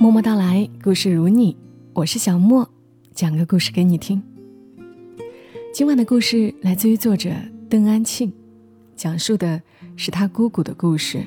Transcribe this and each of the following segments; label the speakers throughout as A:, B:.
A: 默默到来，故事如你，我是小莫，讲个故事给你听。今晚的故事来自于作者邓安庆，讲述的是他姑姑的故事。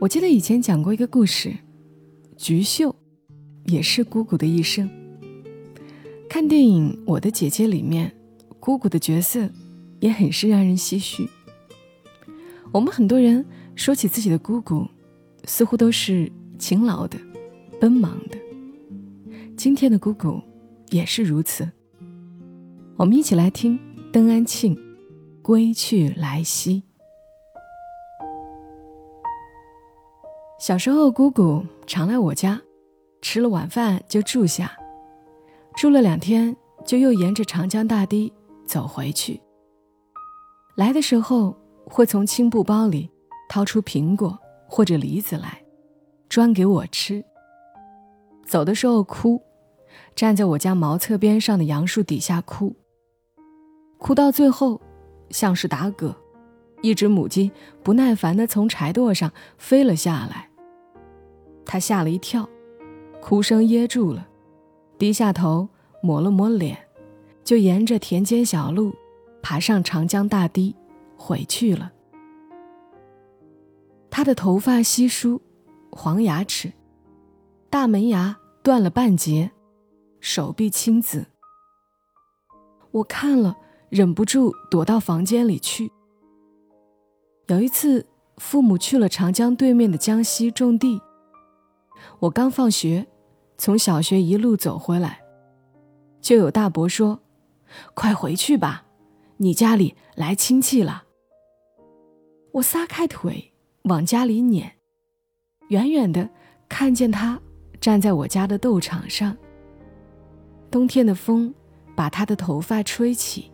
A: 我记得以前讲过一个故事，菊秀也是姑姑的一生。看电影《我的姐姐》里面，姑姑的角色也很是让人唏嘘。我们很多人说起自己的姑姑，似乎都是。勤劳的，奔忙的。今天的姑姑也是如此。我们一起来听邓安庆《归去来兮》。小时候，姑姑常来我家，吃了晚饭就住下，住了两天就又沿着长江大堤走回去。来的时候会从青布包里掏出苹果或者梨子来。专给我吃。走的时候哭，站在我家茅厕边上的杨树底下哭。哭到最后，像是打嗝，一只母鸡不耐烦地从柴垛上飞了下来。他吓了一跳，哭声噎住了，低下头抹了抹脸，就沿着田间小路爬上长江大堤回去了。他的头发稀疏。黄牙齿，大门牙断了半截，手臂青紫。我看了，忍不住躲到房间里去。有一次，父母去了长江对面的江西种地，我刚放学，从小学一路走回来，就有大伯说：“快回去吧，你家里来亲戚了。”我撒开腿往家里撵。远远的看见他站在我家的斗场上。冬天的风把他的头发吹起，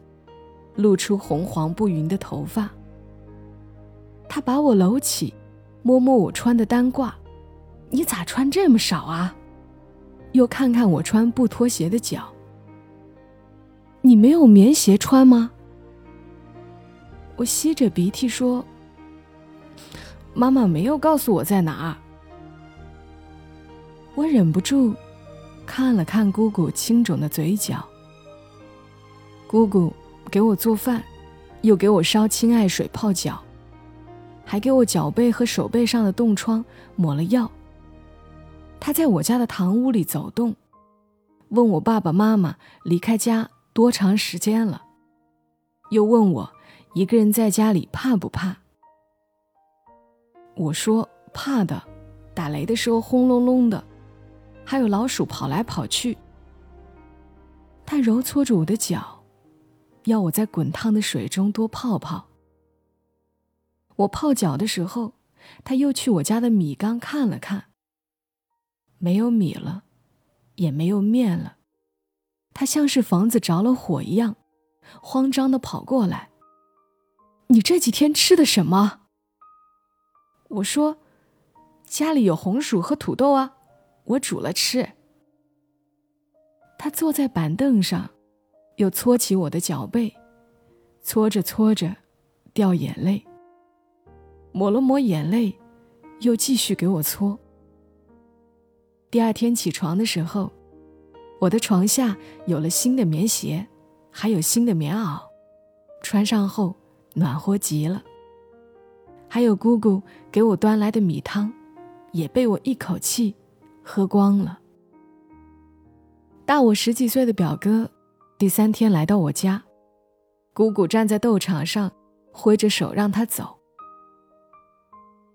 A: 露出红黄不匀的头发。他把我搂起，摸摸我穿的单褂，你咋穿这么少啊？又看看我穿布拖鞋的脚，你没有棉鞋穿吗？我吸着鼻涕说：“妈妈没有告诉我在哪儿。”我忍不住看了看姑姑青肿的嘴角。姑姑给我做饭，又给我烧青艾水泡脚，还给我脚背和手背上的冻疮抹了药。她在我家的堂屋里走动，问我爸爸妈妈离开家多长时间了，又问我一个人在家里怕不怕。我说怕的，打雷的时候轰隆隆的。还有老鼠跑来跑去。他揉搓着我的脚，要我在滚烫的水中多泡泡。我泡脚的时候，他又去我家的米缸看了看。没有米了，也没有面了。他像是房子着了火一样，慌张的跑过来。你这几天吃的什么？我说，家里有红薯和土豆啊。我煮了吃。他坐在板凳上，又搓起我的脚背，搓着搓着，掉眼泪。抹了抹眼泪，又继续给我搓。第二天起床的时候，我的床下有了新的棉鞋，还有新的棉袄，穿上后暖和极了。还有姑姑给我端来的米汤，也被我一口气。喝光了。大我十几岁的表哥，第三天来到我家，姑姑站在斗场上，挥着手让他走，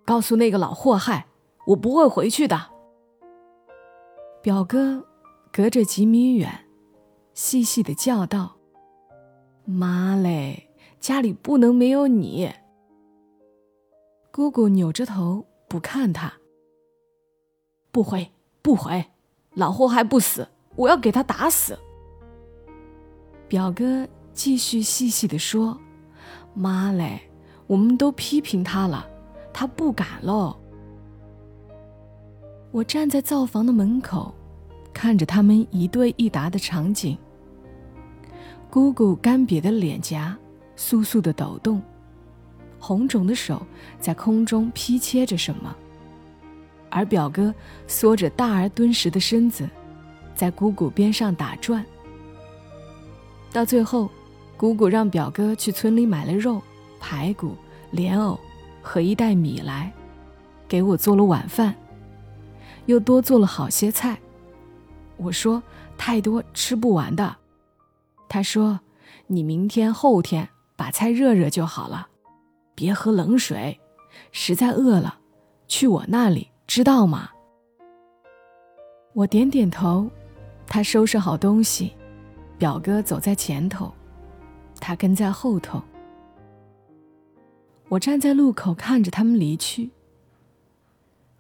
A: 告诉那个老祸害，我不会回去的。表哥隔着几米远，细细的叫道：“妈嘞，家里不能没有你。”姑姑扭着头不看他，不回。不回，老霍还不死，我要给他打死。表哥继续细细的说：“妈嘞，我们都批评他了，他不敢喽。”我站在灶房的门口，看着他们一对一答的场景。姑姑干瘪的脸颊簌簌的抖动，红肿的手在空中劈切着什么。而表哥缩着大而敦实的身子，在姑姑边上打转。到最后，姑姑让表哥去村里买了肉、排骨、莲藕和一袋米来，给我做了晚饭，又多做了好些菜。我说太多吃不完的，他说你明天后天把菜热热就好了，别喝冷水。实在饿了，去我那里，知道吗？我点点头。他收拾好东西，表哥走在前头，他跟在后头。我站在路口看着他们离去。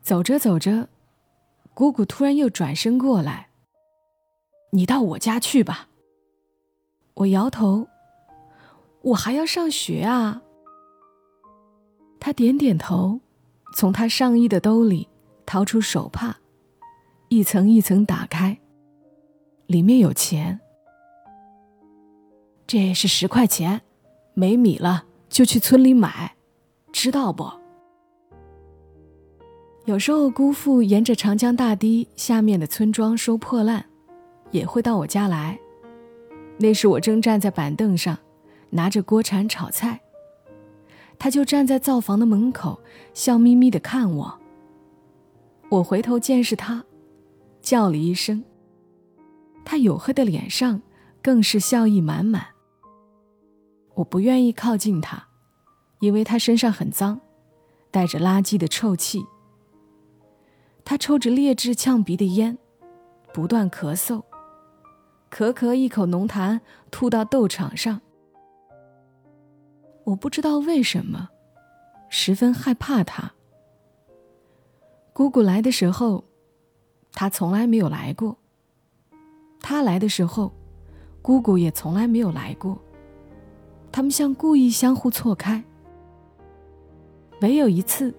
A: 走着走着，姑姑突然又转身过来：“你到我家去吧。”我摇头：“我还要上学啊。”他点点头，从他上衣的兜里掏出手帕，一层一层打开，里面有钱。这是十块钱，没米了就去村里买，知道不？有时候姑父沿着长江大堤下面的村庄收破烂，也会到我家来。那时我正站在板凳上，拿着锅铲炒菜。他就站在灶房的门口，笑眯眯地看我。我回头见是他，叫了一声。他黝黑的脸上更是笑意满满。我不愿意靠近他，因为他身上很脏，带着垃圾的臭气。他抽着劣质呛鼻的烟，不断咳嗽，咳咳一口浓痰吐到豆场上。我不知道为什么，十分害怕他。姑姑来的时候，他从来没有来过。他来的时候，姑姑也从来没有来过。他们像故意相互错开。唯有一次，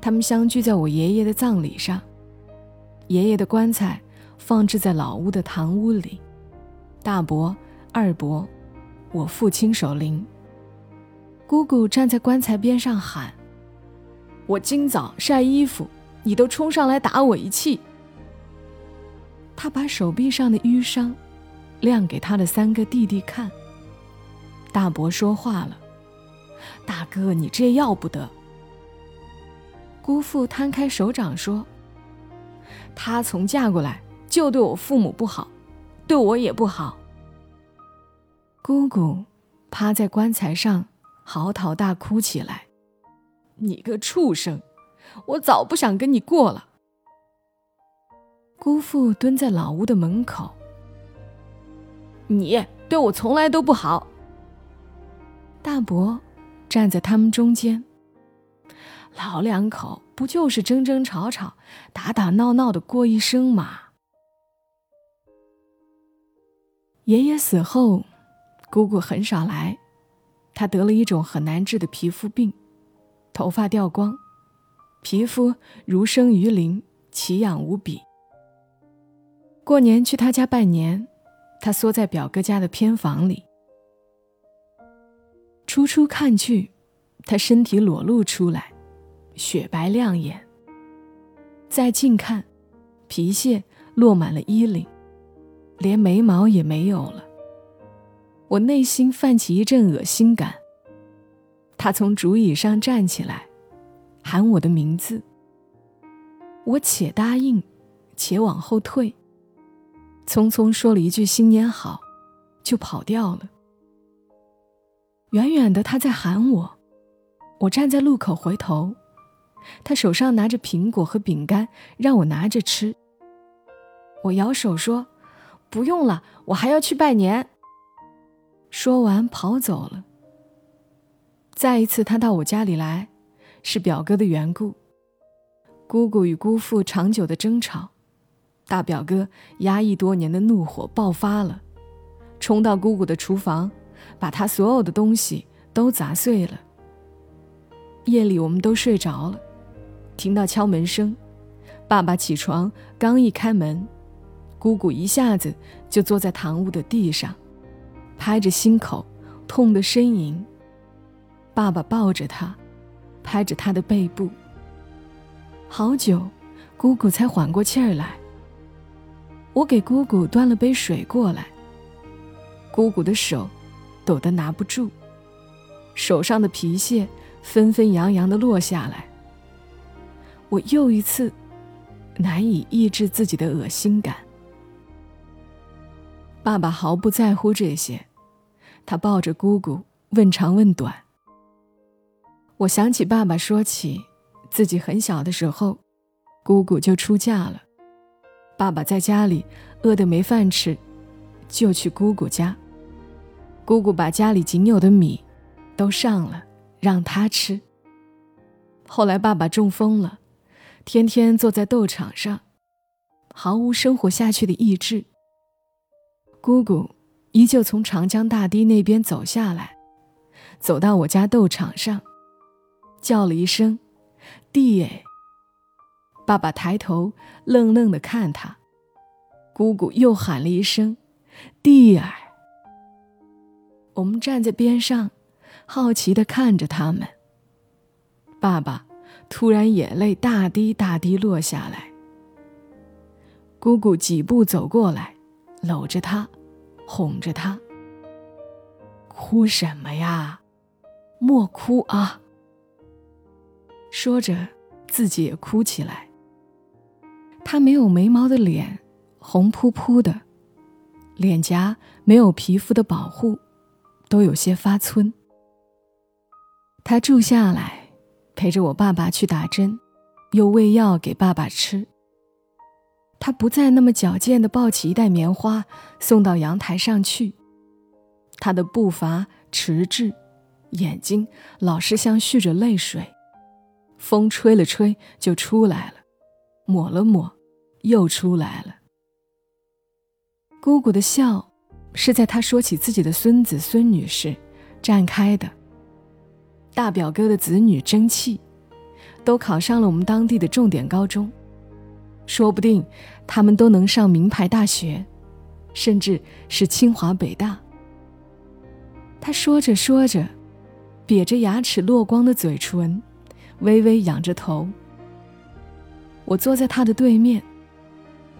A: 他们相聚在我爷爷的葬礼上。爷爷的棺材放置在老屋的堂屋里，大伯、二伯，我父亲守灵。姑姑站在棺材边上喊：“我今早晒衣服，你都冲上来打我一气。”他把手臂上的淤伤亮给他的三个弟弟看。大伯说话了：“大哥，你这要不得。”姑父摊开手掌说：“她从嫁过来就对我父母不好，对我也不好。”姑姑趴在棺材上。嚎啕大哭起来！你个畜生，我早不想跟你过了。姑父蹲在老屋的门口，你对我从来都不好。大伯站在他们中间，老两口不就是争争吵吵、打打闹闹的过一生吗？爷爷死后，姑姑很少来。她得了一种很难治的皮肤病，头发掉光，皮肤如生鱼鳞，奇痒无比。过年去他家拜年，他缩在表哥家的偏房里。初初看去，他身体裸露出来，雪白亮眼。再近看，皮屑落满了衣领，连眉毛也没有了。我内心泛起一阵恶心感。他从竹椅上站起来，喊我的名字。我且答应，且往后退，匆匆说了一句“新年好”，就跑掉了。远远的，他在喊我。我站在路口回头，他手上拿着苹果和饼干，让我拿着吃。我摇手说：“不用了，我还要去拜年。”说完跑走了。再一次，他到我家里来，是表哥的缘故。姑姑与姑父长久的争吵，大表哥压抑多年的怒火爆发了，冲到姑姑的厨房，把她所有的东西都砸碎了。夜里我们都睡着了，听到敲门声，爸爸起床刚一开门，姑姑一下子就坐在堂屋的地上。拍着心口，痛得呻吟。爸爸抱着她，拍着他的背部。好久，姑姑才缓过气儿来。我给姑姑端了杯水过来，姑姑的手抖得拿不住，手上的皮屑纷纷扬扬的落下来。我又一次难以抑制自己的恶心感。爸爸毫不在乎这些，他抱着姑姑问长问短。我想起爸爸说起自己很小的时候，姑姑就出嫁了。爸爸在家里饿得没饭吃，就去姑姑家。姑姑把家里仅有的米都上了，让他吃。后来爸爸中风了，天天坐在斗场上，毫无生活下去的意志。姑姑依旧从长江大堤那边走下来，走到我家斗场上，叫了一声“弟哎”。爸爸抬头愣愣的看他，姑姑又喊了一声“弟儿”。我们站在边上，好奇的看着他们。爸爸突然眼泪大滴大滴落下来，姑姑几步走过来。搂着他，哄着他。哭什么呀？莫哭啊！说着，自己也哭起来。他没有眉毛的脸，红扑扑的，脸颊没有皮肤的保护，都有些发皴。他住下来，陪着我爸爸去打针，又喂药给爸爸吃。他不再那么矫健的抱起一袋棉花送到阳台上去，他的步伐迟滞，眼睛老是像蓄着泪水，风吹了吹就出来了，抹了抹，又出来了。姑姑的笑，是在他说起自己的孙子孙女时绽开的。大表哥的子女争气，都考上了我们当地的重点高中。说不定他们都能上名牌大学，甚至是清华北大。他说着说着，瘪着牙齿落光的嘴唇，微微仰着头。我坐在他的对面，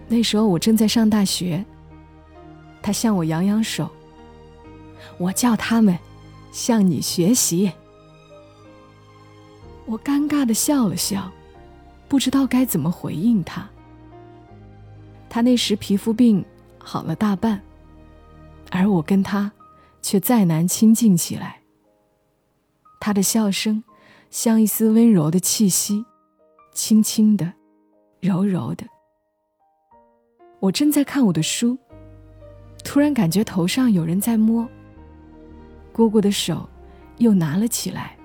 A: 那时候我正在上大学。他向我扬扬手，我叫他们向你学习。我尴尬的笑了笑，不知道该怎么回应他。他那时皮肤病好了大半，而我跟他却再难亲近起来。他的笑声像一丝温柔的气息，轻轻的，柔柔的。我正在看我的书，突然感觉头上有人在摸。姑姑的手又拿了起来。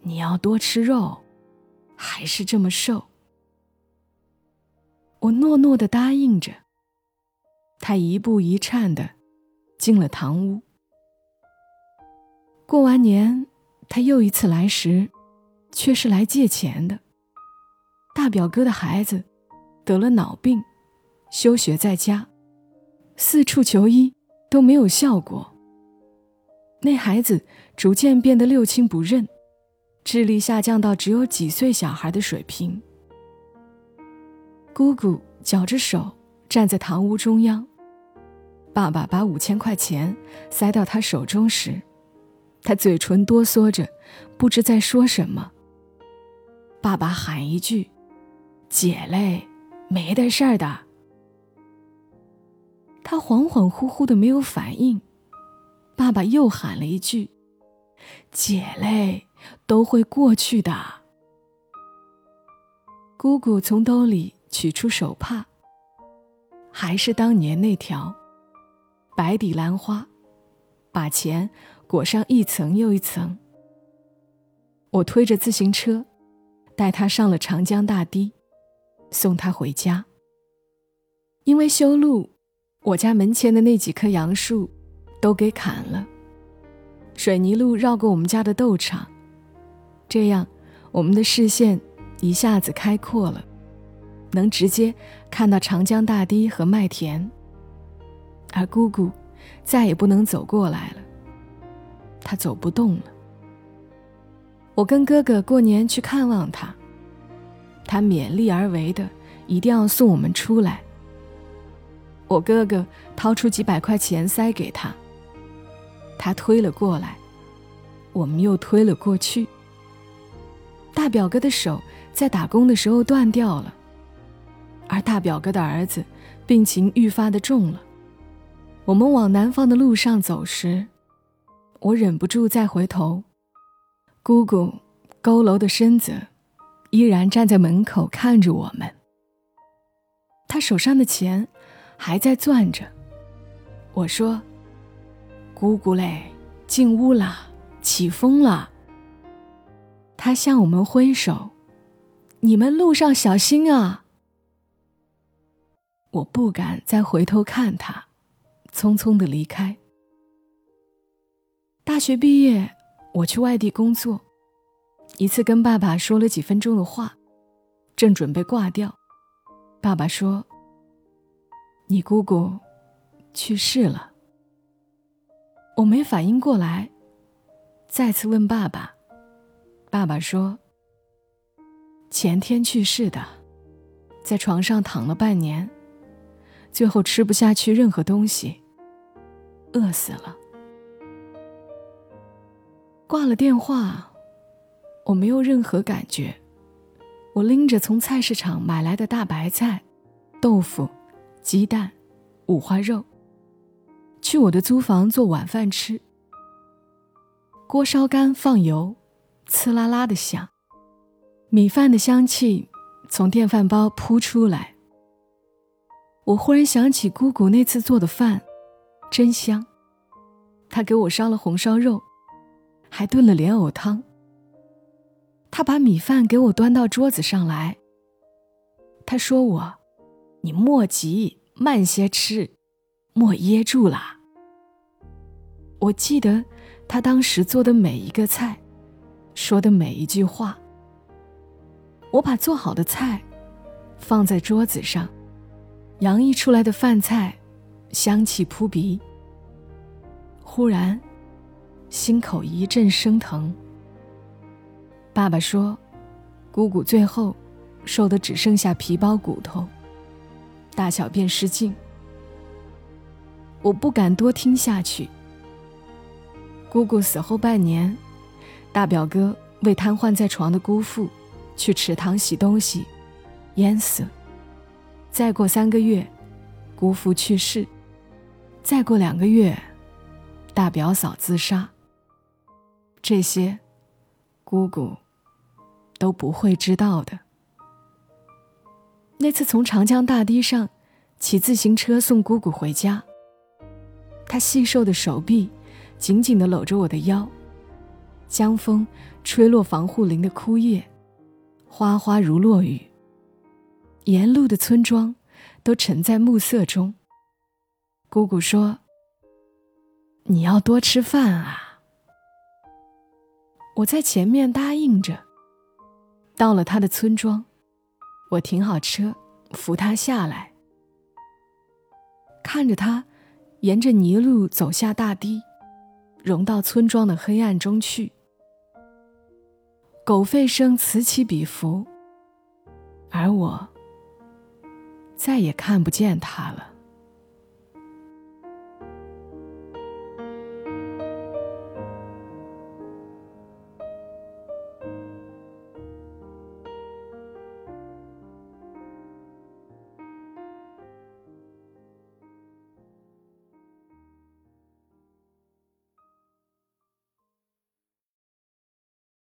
A: 你要多吃肉，还是这么瘦？我诺诺的答应着。他一步一颤的进了堂屋。过完年，他又一次来时，却是来借钱的。大表哥的孩子得了脑病，休学在家，四处求医都没有效果。那孩子逐渐变得六亲不认，智力下降到只有几岁小孩的水平。姑姑绞着手站在堂屋中央。爸爸把五千块钱塞到他手中时，他嘴唇哆嗦着，不知在说什么。爸爸喊一句：“姐嘞，没的事儿的。”他恍恍惚惚的没有反应。爸爸又喊了一句：“姐嘞，都会过去的。”姑姑从兜里。取出手帕，还是当年那条白底兰花，把钱裹上一层又一层。我推着自行车，带他上了长江大堤，送他回家。因为修路，我家门前的那几棵杨树都给砍了，水泥路绕过我们家的豆场，这样我们的视线一下子开阔了。能直接看到长江大堤和麦田，而姑姑再也不能走过来了。他走不动了。我跟哥哥过年去看望他，他勉力而为的一定要送我们出来。我哥哥掏出几百块钱塞给他，他推了过来，我们又推了过去。大表哥的手在打工的时候断掉了，而大表哥的儿子病情愈发的重了。我们往南方的路上走时，我忍不住再回头，姑姑佝偻的身子依然站在门口看着我们。他手上的钱还在攥着。我说：“姑姑嘞，进屋啦，起风了。”他向我们挥手：“你们路上小心啊！”我不敢再回头看他，匆匆的离开。大学毕业，我去外地工作，一次跟爸爸说了几分钟的话，正准备挂掉，爸爸说：“你姑姑去世了。”我没反应过来，再次问爸爸。爸爸说：“前天去世的，在床上躺了半年，最后吃不下去任何东西，饿死了。”挂了电话，我没有任何感觉。我拎着从菜市场买来的大白菜、豆腐、鸡蛋、五花肉，去我的租房做晚饭吃。锅烧干，放油。呲啦啦的响，米饭的香气从电饭煲扑出来。我忽然想起姑姑那次做的饭，真香。她给我烧了红烧肉，还炖了莲藕汤。他把米饭给我端到桌子上来。他说我：“你莫急，慢些吃，莫噎住了。”我记得他当时做的每一个菜。说的每一句话，我把做好的菜放在桌子上，洋溢出来的饭菜香气扑鼻。忽然，心口一阵生疼。爸爸说：“姑姑最后瘦的只剩下皮包骨头，大小便失禁。”我不敢多听下去。姑姑死后半年。大表哥为瘫痪在床的姑父去池塘洗东西，淹死。再过三个月，姑父去世。再过两个月，大表嫂自杀。这些，姑姑都不会知道的。那次从长江大堤上骑自行车送姑姑回家，他细瘦的手臂紧紧地搂着我的腰。江风吹落防护林的枯叶，哗哗如落雨。沿路的村庄都沉在暮色中。姑姑说：“你要多吃饭啊。”我在前面答应着。到了他的村庄，我停好车，扶他下来，看着他沿着泥路走下大堤，融到村庄的黑暗中去。狗吠声此起彼伏，而我再也看不见他了。